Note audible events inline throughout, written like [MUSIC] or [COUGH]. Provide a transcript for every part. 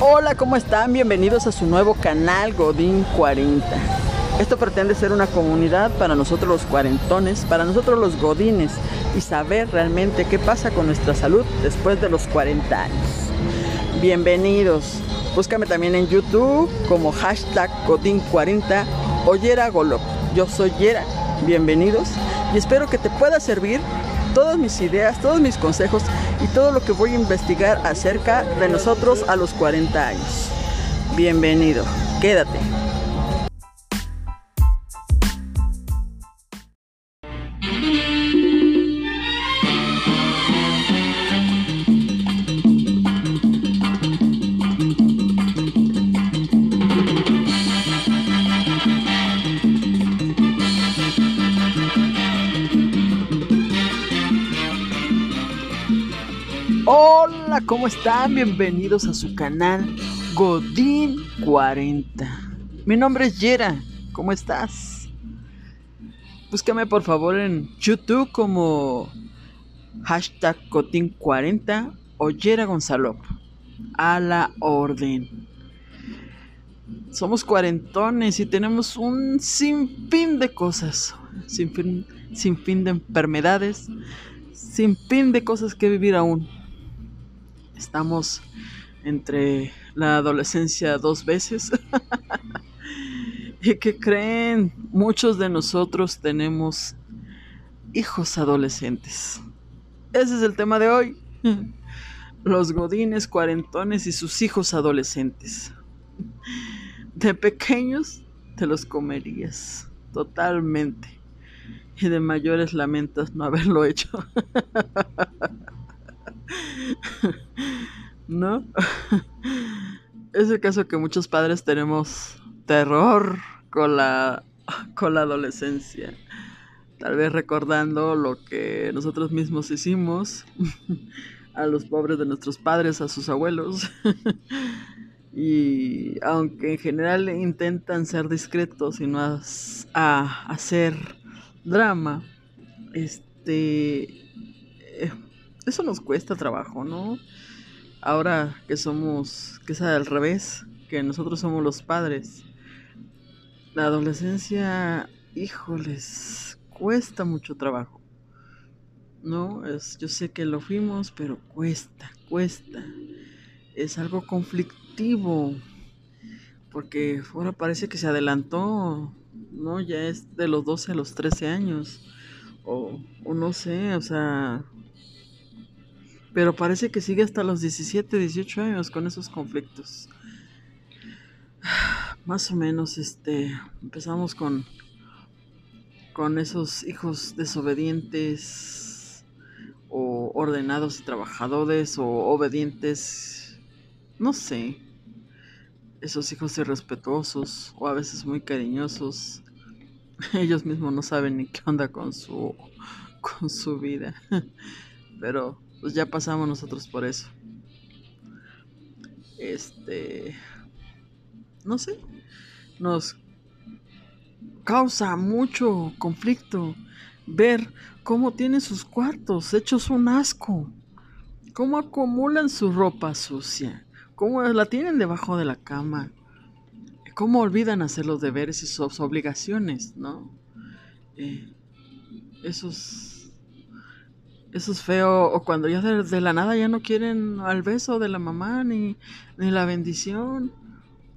Hola, ¿cómo están? Bienvenidos a su nuevo canal Godín 40. Esto pretende ser una comunidad para nosotros los cuarentones, para nosotros los godines y saber realmente qué pasa con nuestra salud después de los 40 años. Bienvenidos. Búscame también en YouTube como hashtag Godín40 o Yera. Yo soy Yera. Bienvenidos y espero que te pueda servir todas mis ideas, todos mis consejos y todo lo que voy a investigar acerca de nosotros a los 40 años. Bienvenido, quédate. Están? Bienvenidos a su canal Godín 40. Mi nombre es Yera, ¿cómo estás? Búscame por favor en YouTube como hashtag Godín 40 o Yera Gonzalo. A la orden. Somos cuarentones y tenemos un sinfín de cosas, sin sin fin de enfermedades, sin fin de cosas que vivir aún. Estamos entre la adolescencia dos veces. [LAUGHS] ¿Y que creen? Muchos de nosotros tenemos hijos adolescentes. Ese es el tema de hoy. [LAUGHS] Los godines, cuarentones y sus hijos adolescentes. De pequeños te los comerías totalmente. Y de mayores lamentas no haberlo hecho. [LAUGHS] ¿No? [LAUGHS] Es el caso que muchos padres tenemos terror con la, con la adolescencia. Tal vez recordando lo que nosotros mismos hicimos [LAUGHS] a los pobres de nuestros padres, a sus abuelos. [LAUGHS] y aunque en general intentan ser discretos y no a, hacer drama, este eh, eso nos cuesta trabajo, ¿no? Ahora que somos, que es al revés, que nosotros somos los padres. La adolescencia, híjoles, cuesta mucho trabajo. No, es, yo sé que lo fuimos, pero cuesta, cuesta. Es algo conflictivo. Porque ahora parece que se adelantó, ¿no? Ya es de los 12 a los 13 años. O, o no sé, o sea, pero parece que sigue hasta los 17, 18 años con esos conflictos. [SIGHS] Más o menos, este, empezamos con, con esos hijos desobedientes o ordenados y trabajadores o obedientes, no sé, esos hijos irrespetuosos o a veces muy cariñosos. [LAUGHS] Ellos mismos no saben ni qué onda con su, con su vida. [LAUGHS] Pero pues ya pasamos nosotros por eso. Este, no sé, nos causa mucho conflicto ver cómo tienen sus cuartos hechos un asco, cómo acumulan su ropa sucia, cómo la tienen debajo de la cama, cómo olvidan hacer los deberes y sus obligaciones, ¿no? Eh, esos eso es feo. O cuando ya de, la nada ya no quieren al beso de la mamá ni, ni la bendición.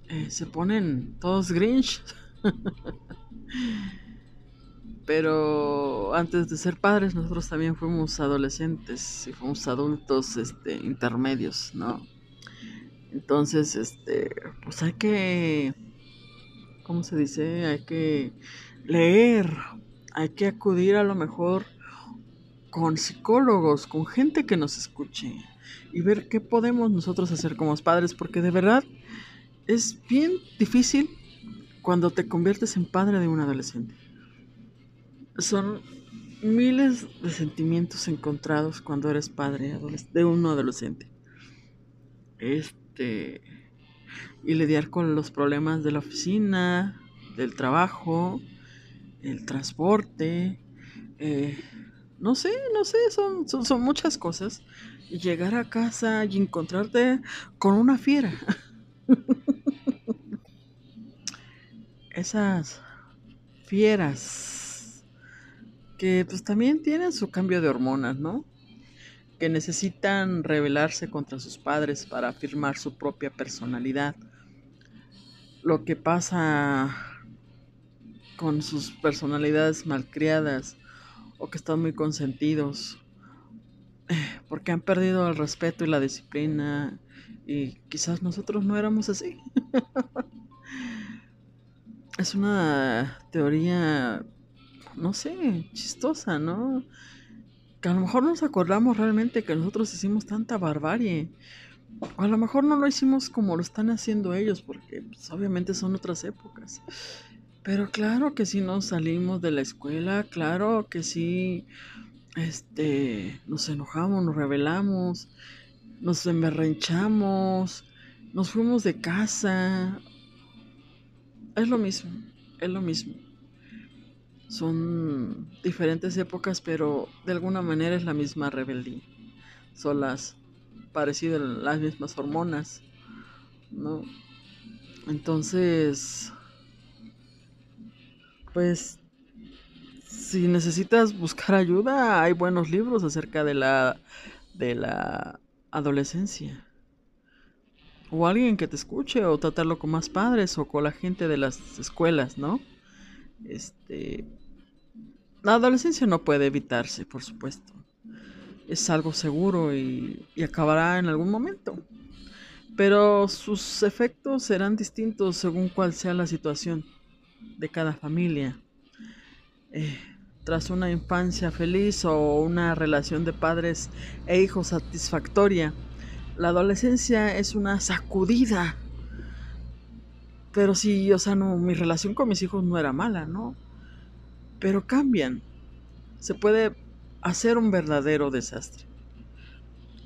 Eh, se ponen todos grinch. [LAUGHS] Pero antes de ser padres, nosotros también fuimos adolescentes y fuimos adultos este, intermedios, ¿no? Entonces, este, pues hay que, ¿cómo se dice? Hay que leer, hay que acudir a lo mejor con psicólogos, con gente que nos escuche y ver qué podemos nosotros hacer como padres, porque de verdad es bien difícil cuando te conviertes en padre de un adolescente. Son miles de sentimientos encontrados cuando eres padre de un adolescente. Este y lidiar con los problemas de la oficina, del trabajo, el transporte, eh, no sé, no sé, son, son, muchas cosas. Llegar a casa y encontrarte con una fiera. [LAUGHS] Esas fieras que pues también tienen su cambio de hormonas, ¿no? Que necesitan rebelarse contra sus padres para afirmar su propia personalidad. Lo que pasa con sus personalidades malcriadas o que están muy consentidos porque han perdido el respeto y la disciplina y quizás nosotros no éramos así. [LAUGHS] es una teoría, no sé, chistosa, ¿no? Que a lo mejor nos acordamos realmente que nosotros hicimos tanta barbarie. O a lo mejor no lo hicimos como lo están haciendo ellos, porque pues, obviamente son otras épocas. Pero claro que sí nos salimos de la escuela, claro que sí este, nos enojamos, nos rebelamos, nos emberrenchamos, nos fuimos de casa. Es lo mismo, es lo mismo. Son diferentes épocas, pero de alguna manera es la misma rebeldía. Son las parecidas, las mismas hormonas, ¿no? Entonces, pues si necesitas buscar ayuda, hay buenos libros acerca de la de la adolescencia. O alguien que te escuche o tratarlo con más padres o con la gente de las escuelas, ¿no? Este la adolescencia no puede evitarse, por supuesto. Es algo seguro y, y acabará en algún momento. Pero sus efectos serán distintos según cuál sea la situación de cada familia. Eh, tras una infancia feliz o una relación de padres e hijos satisfactoria, la adolescencia es una sacudida. Pero sí, o sea, no, mi relación con mis hijos no era mala, ¿no? Pero cambian. Se puede hacer un verdadero desastre.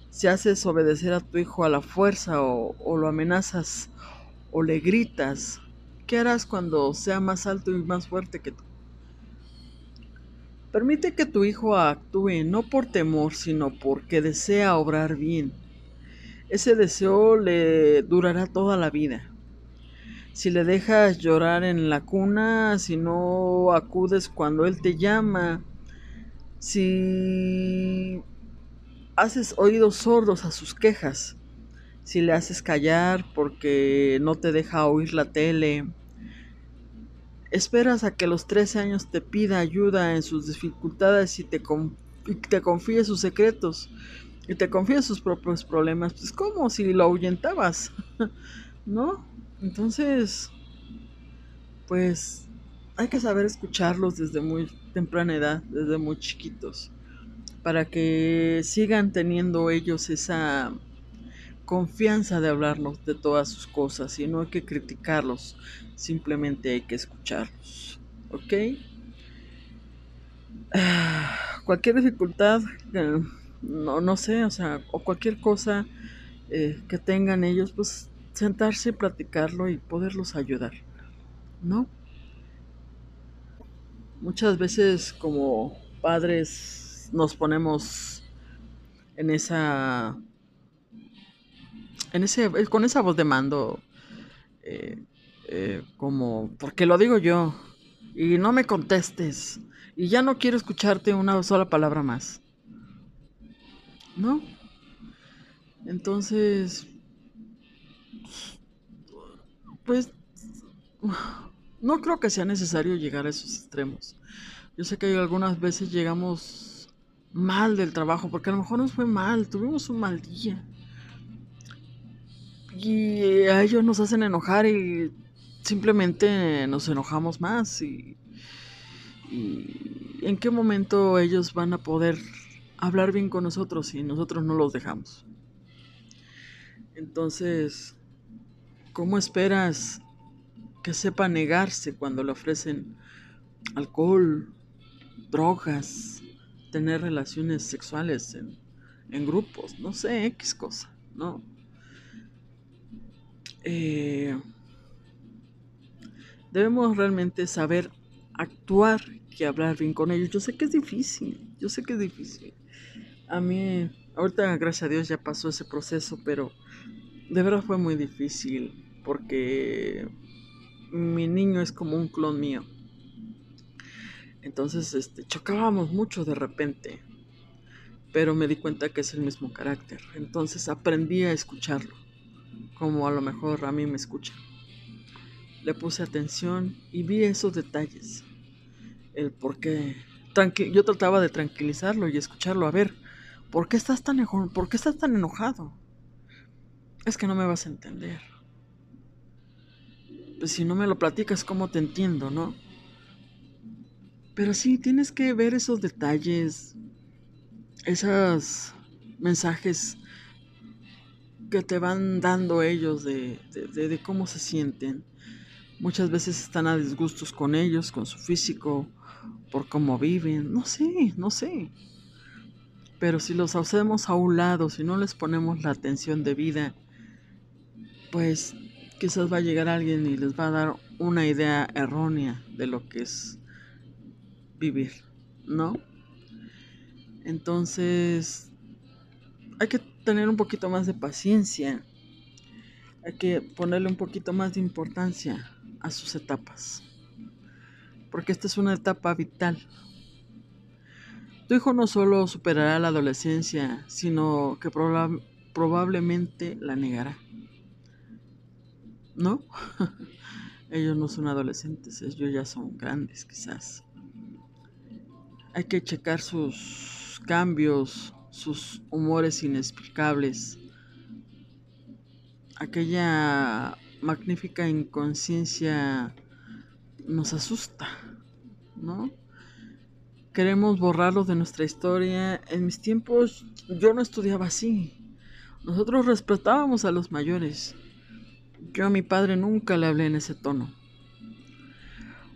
Si haces obedecer a tu hijo a la fuerza o, o lo amenazas o le gritas, ¿qué harás cuando sea más alto y más fuerte que tú? Permite que tu hijo actúe no por temor, sino porque desea obrar bien. Ese deseo le durará toda la vida. Si le dejas llorar en la cuna, si no acudes cuando él te llama, si haces oídos sordos a sus quejas, si le haces callar porque no te deja oír la tele, Esperas a que a los 13 años te pida ayuda en sus dificultades y te, te confíe sus secretos y te confíe sus propios problemas. Pues como si lo ahuyentabas, [LAUGHS] ¿no? Entonces, pues hay que saber escucharlos desde muy temprana edad, desde muy chiquitos, para que sigan teniendo ellos esa confianza de hablarnos de todas sus cosas y no hay que criticarlos, simplemente hay que escucharlos. ¿Ok? cualquier dificultad, eh, no, no sé, o sea, o cualquier cosa eh, que tengan ellos, pues sentarse y platicarlo y poderlos ayudar, ¿no? Muchas veces como padres nos ponemos en esa en ese, eh, con esa voz de mando, eh, eh, como, porque lo digo yo, y no me contestes, y ya no quiero escucharte una sola palabra más. ¿No? Entonces, pues, no creo que sea necesario llegar a esos extremos. Yo sé que algunas veces llegamos mal del trabajo, porque a lo mejor nos fue mal, tuvimos un mal día y a ellos nos hacen enojar y simplemente nos enojamos más y, en qué momento ellos van a poder hablar bien con nosotros si nosotros no los dejamos. Entonces, ¿cómo esperas que sepa negarse cuando le ofrecen alcohol, drogas, tener relaciones sexuales en, en grupos? No sé, X cosa, ¿no? Eh, debemos realmente saber actuar y hablar bien con ellos. Yo sé que es difícil, yo sé que es difícil. A mí, ahorita gracias a Dios ya pasó ese proceso, pero de verdad fue muy difícil porque mi niño es como un clon mío. Entonces, este, chocábamos mucho de repente, pero me di cuenta que es el mismo carácter. Entonces aprendí a escucharlo, como a lo mejor a mí me escucha. Le puse atención y vi esos detalles. El por qué. yo trataba de tranquilizarlo y escucharlo. A ver, ¿por qué estás tan, ¿por qué estás tan enojado? Es que no me vas a entender. Pues si no me lo platicas, ¿cómo te entiendo, no? Pero sí, tienes que ver esos detalles, esos mensajes que te van dando ellos de, de, cómo se sienten. Muchas veces están a disgustos con ellos, con su físico, por cómo viven. No sé, no sé. Pero si los hacemos a un lado, si no les ponemos la atención debida, pues quizás va a llegar alguien y les va a dar una idea errónea de lo que es vivir, ¿no? Entonces, hay que tener un poquito más de paciencia, hay que ponerle un poquito más de importancia a sus etapas, porque esta es una etapa vital. Tu hijo no solo superará la adolescencia, sino que probablemente la negará. ¿No? [LAUGHS] ellos no son adolescentes, ellos ya son grandes quizás hay que checar sus cambios, sus humores inexplicables, aquella magnífica inconsciencia nos asusta, ¿no? Queremos borrarlo de nuestra historia. En mis tiempos yo no estudiaba así. Nosotros respetábamos a los mayores. Yo a mi padre nunca le hablé en ese tono.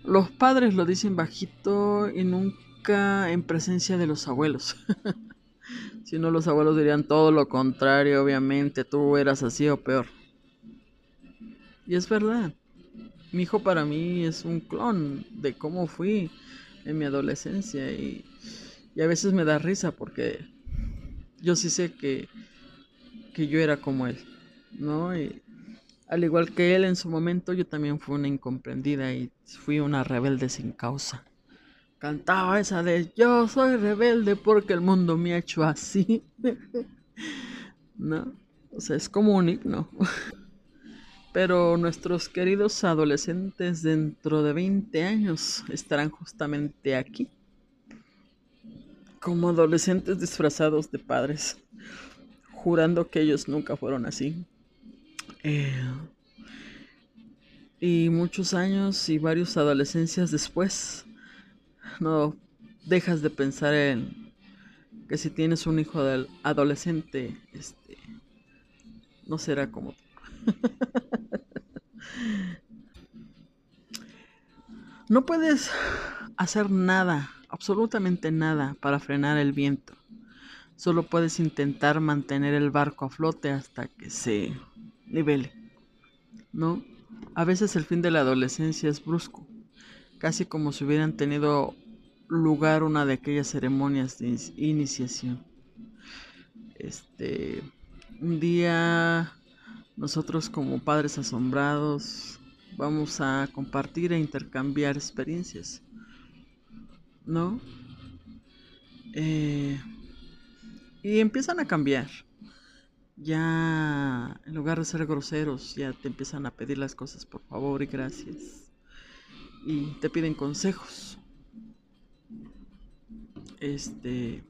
Los padres lo dicen bajito y nunca en presencia de los abuelos. [LAUGHS] si no, los abuelos dirían todo lo contrario, obviamente, tú eras así o peor. Y es verdad. Mi hijo para mí es un clon de cómo fui en mi adolescencia y, y a veces me da risa porque yo sí sé que, que yo era como él, ¿no? Y al igual que él en su momento, yo también fui una incomprendida y fui una rebelde sin causa cantaba esa de yo soy rebelde porque el mundo me ha hecho así. [LAUGHS] ¿No? O sea, es como un himno. [LAUGHS] Pero nuestros queridos adolescentes dentro de 20 años estarán justamente aquí. Como adolescentes disfrazados de padres, jurando que ellos nunca fueron así. Eh, y muchos años y varios adolescencias después, no dejas de pensar en que si tienes un hijo adolescente, este, no será como [LAUGHS] no puedes hacer nada, absolutamente nada, para frenar el viento. Solo puedes intentar mantener el barco a flote hasta que se nivele. ¿No? A veces el fin de la adolescencia es brusco, casi como si hubieran tenido lugar una de aquellas ceremonias de iniciación. Este, un día nosotros como padres asombrados vamos a compartir e intercambiar experiencias, ¿no? Eh, y empiezan a cambiar. Ya en lugar de ser groseros, ya te empiezan a pedir las cosas por favor y gracias. Y te piden consejos este,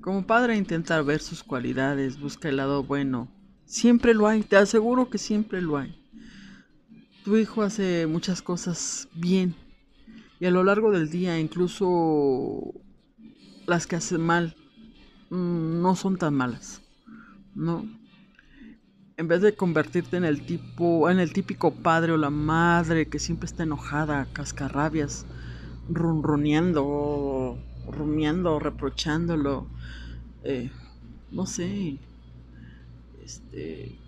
como padre intenta ver sus cualidades, busca el lado bueno. Siempre lo hay, te aseguro que siempre lo hay. Tu hijo hace muchas cosas bien y a lo largo del día incluso las que hace mal mm, no son tan malas, ¿no? En vez de convertirte en el tipo, en el típico padre o la madre que siempre está enojada, cascarrabias, ronroneando, rumiando, reprochándolo, eh, no sé, este,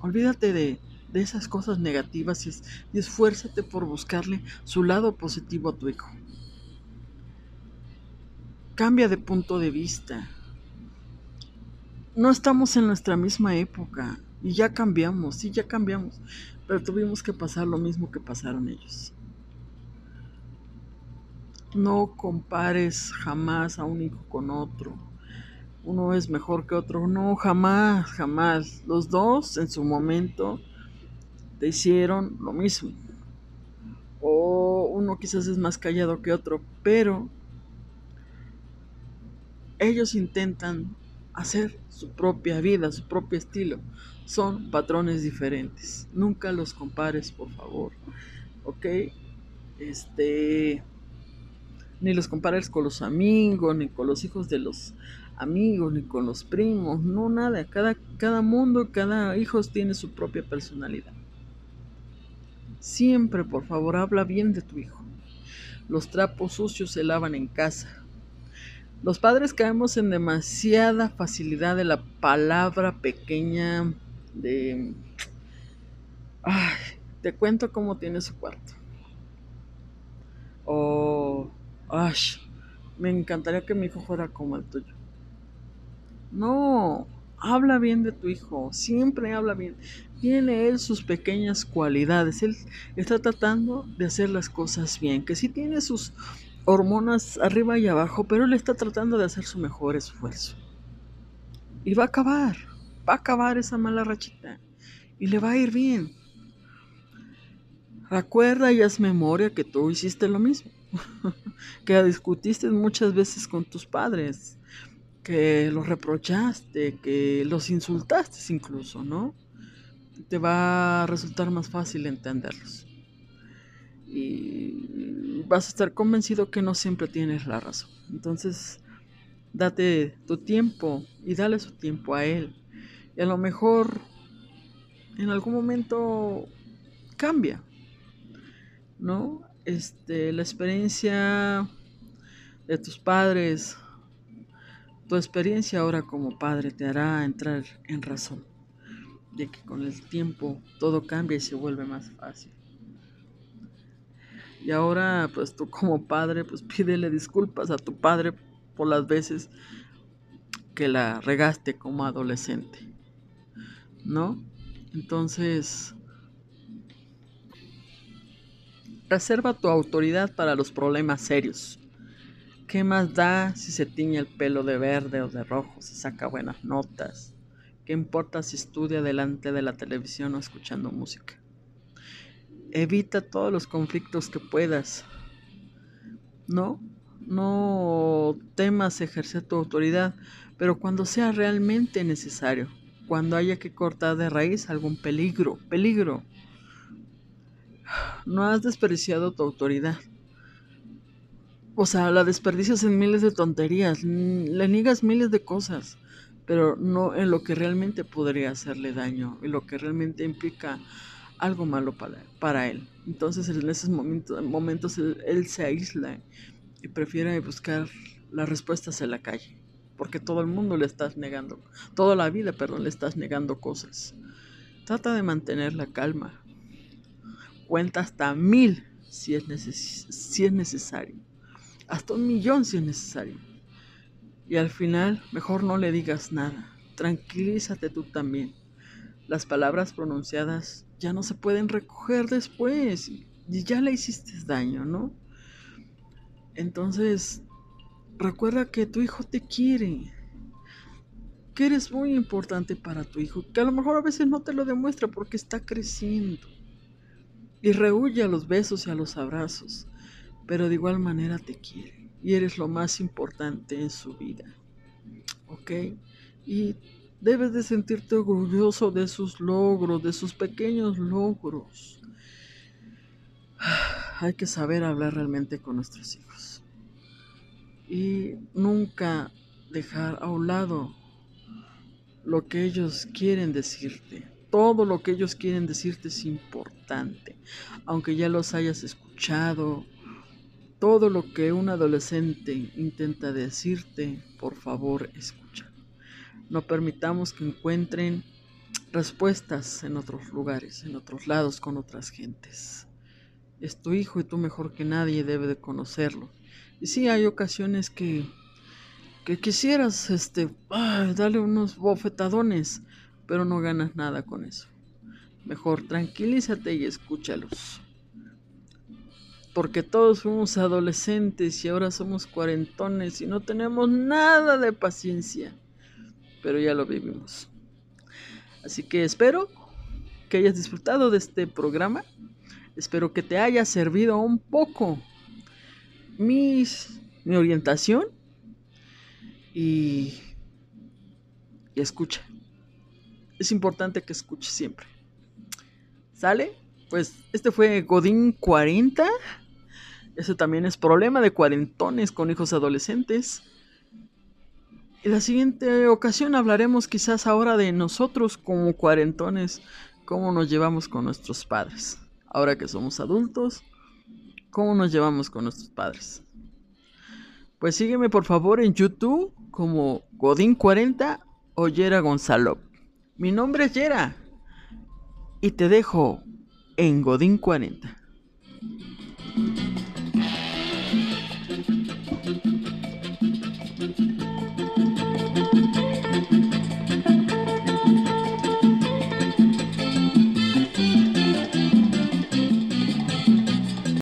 olvídate de, de esas cosas negativas y, y esfuérzate por buscarle su lado positivo a tu hijo. Cambia de punto de vista. No estamos en nuestra misma época Y ya cambiamos, sí, ya cambiamos. Pero tuvimos que pasar lo mismo que pasaron ellos. No compares jamás a un hijo con otro. Uno es mejor que otro. No, jamás, jamás. Los dos en su momento te hicieron lo mismo. O uno quizás es más callado que otro, pero ellos intentan hacer su propia vida, su propio estilo. Son patrones diferentes. Nunca los compares, por favor. ¿Ok? Este ni los compares con los amigos, ni con los hijos de los amigos, ni con los primos, no nada. Cada, cada mundo, cada hijo tiene su propia personalidad. Siempre, por favor, habla bien de tu hijo. Los trapos sucios se lavan en casa. Los padres caemos en demasiada facilidad de la palabra pequeña de... Ay, te cuento cómo tiene su cuarto. O Ay, me encantaría que mi hijo fuera como el tuyo. No, habla bien de tu hijo, siempre habla bien. Tiene él sus pequeñas cualidades, él está tratando de hacer las cosas bien, que sí tiene sus hormonas arriba y abajo, pero él está tratando de hacer su mejor esfuerzo. Y va a acabar, va a acabar esa mala rachita y le va a ir bien. Recuerda y haz memoria que tú hiciste lo mismo. [LAUGHS] que discutiste muchas veces con tus padres, que los reprochaste, que los insultaste incluso, ¿no? Te va a resultar más fácil entenderlos. Y vas a estar convencido que no siempre tienes la razón. Entonces, date tu tiempo y dale su tiempo a él. Y a lo mejor en algún momento cambia, ¿no? Este, la experiencia de tus padres, tu experiencia ahora como padre te hará entrar en razón de que con el tiempo todo cambia y se vuelve más fácil. Y ahora, pues tú como padre, pues [LAUGHS] pídele disculpas a tu padre por las veces que la regaste como adolescente. ¿No? Entonces, Reserva tu autoridad para los problemas serios. ¿Qué más da si se tiñe el pelo de verde o de rojo, si saca buenas notas? ¿Qué importa si estudia delante de la televisión o escuchando música? Evita todos los conflictos que puedas. ¿No? No temas ejercer tu autoridad, pero cuando sea realmente necesario, cuando haya que cortar de raíz algún peligro, peligro no has desperdiciado tu autoridad. O sea, la desperdicias en miles de tonterías, le niegas miles de cosas, pero no en lo que realmente podría hacerle daño y lo que realmente implica algo malo para, para él. Entonces en esos momentos, momentos él, él se aísla y prefiere buscar las respuestas en la calle, porque todo el mundo le estás negando, toda la vida, perdón, le estás negando cosas. Trata de mantener la calma, Cuenta hasta mil si es, si es necesario. Hasta un millón si es necesario. Y al final, mejor no le digas nada. Tranquilízate tú también. Las palabras pronunciadas ya no se pueden recoger después. Y ya le hiciste daño, ¿no? Entonces, recuerda que tu hijo te quiere. Que eres muy importante para tu hijo. Que a lo mejor a veces no te lo demuestra porque está creciendo y rehuye a los besos y a los abrazos, pero de igual manera te quiere y eres lo más importante en su vida. ¿Ok? Y debes de sentirte orgulloso de sus logros, de sus pequeños logros. [SIGHS] Hay que saber hablar realmente con nuestros hijos. Y nunca dejar a un lado lo que ellos quieren decirte todo lo que ellos quieren decirte es importante. Aunque ya los hayas escuchado, todo lo que un adolescente intenta decirte, por favor, escucha. No permitamos que encuentren respuestas en otros lugares, en otros lados, con otras gentes. Es tu hijo y tú mejor que nadie debe de conocerlo. Y sí, hay ocasiones que, que quisieras este, darle unos bofetadones, pero no ganas nada con eso. Mejor tranquilízate y escúchalos. Porque todos fuimos adolescentes y ahora somos cuarentones y no tenemos nada de paciencia. Pero ya lo vivimos. Así que espero que hayas disfrutado de este programa. Espero que te haya servido un poco mis, mi orientación. Y, y escucha. Es importante que escuches siempre. ¿Sale? Pues este fue Godín 40. Ese también es problema de cuarentones con hijos adolescentes. En la siguiente ocasión hablaremos quizás ahora de nosotros como cuarentones, cómo nos llevamos con nuestros padres. Ahora que somos adultos, cómo nos llevamos con nuestros padres. Pues sígueme por favor en YouTube como Godín40 o Yera Gonzalo. Mi nombre es Yera y te dejo en Godín 40.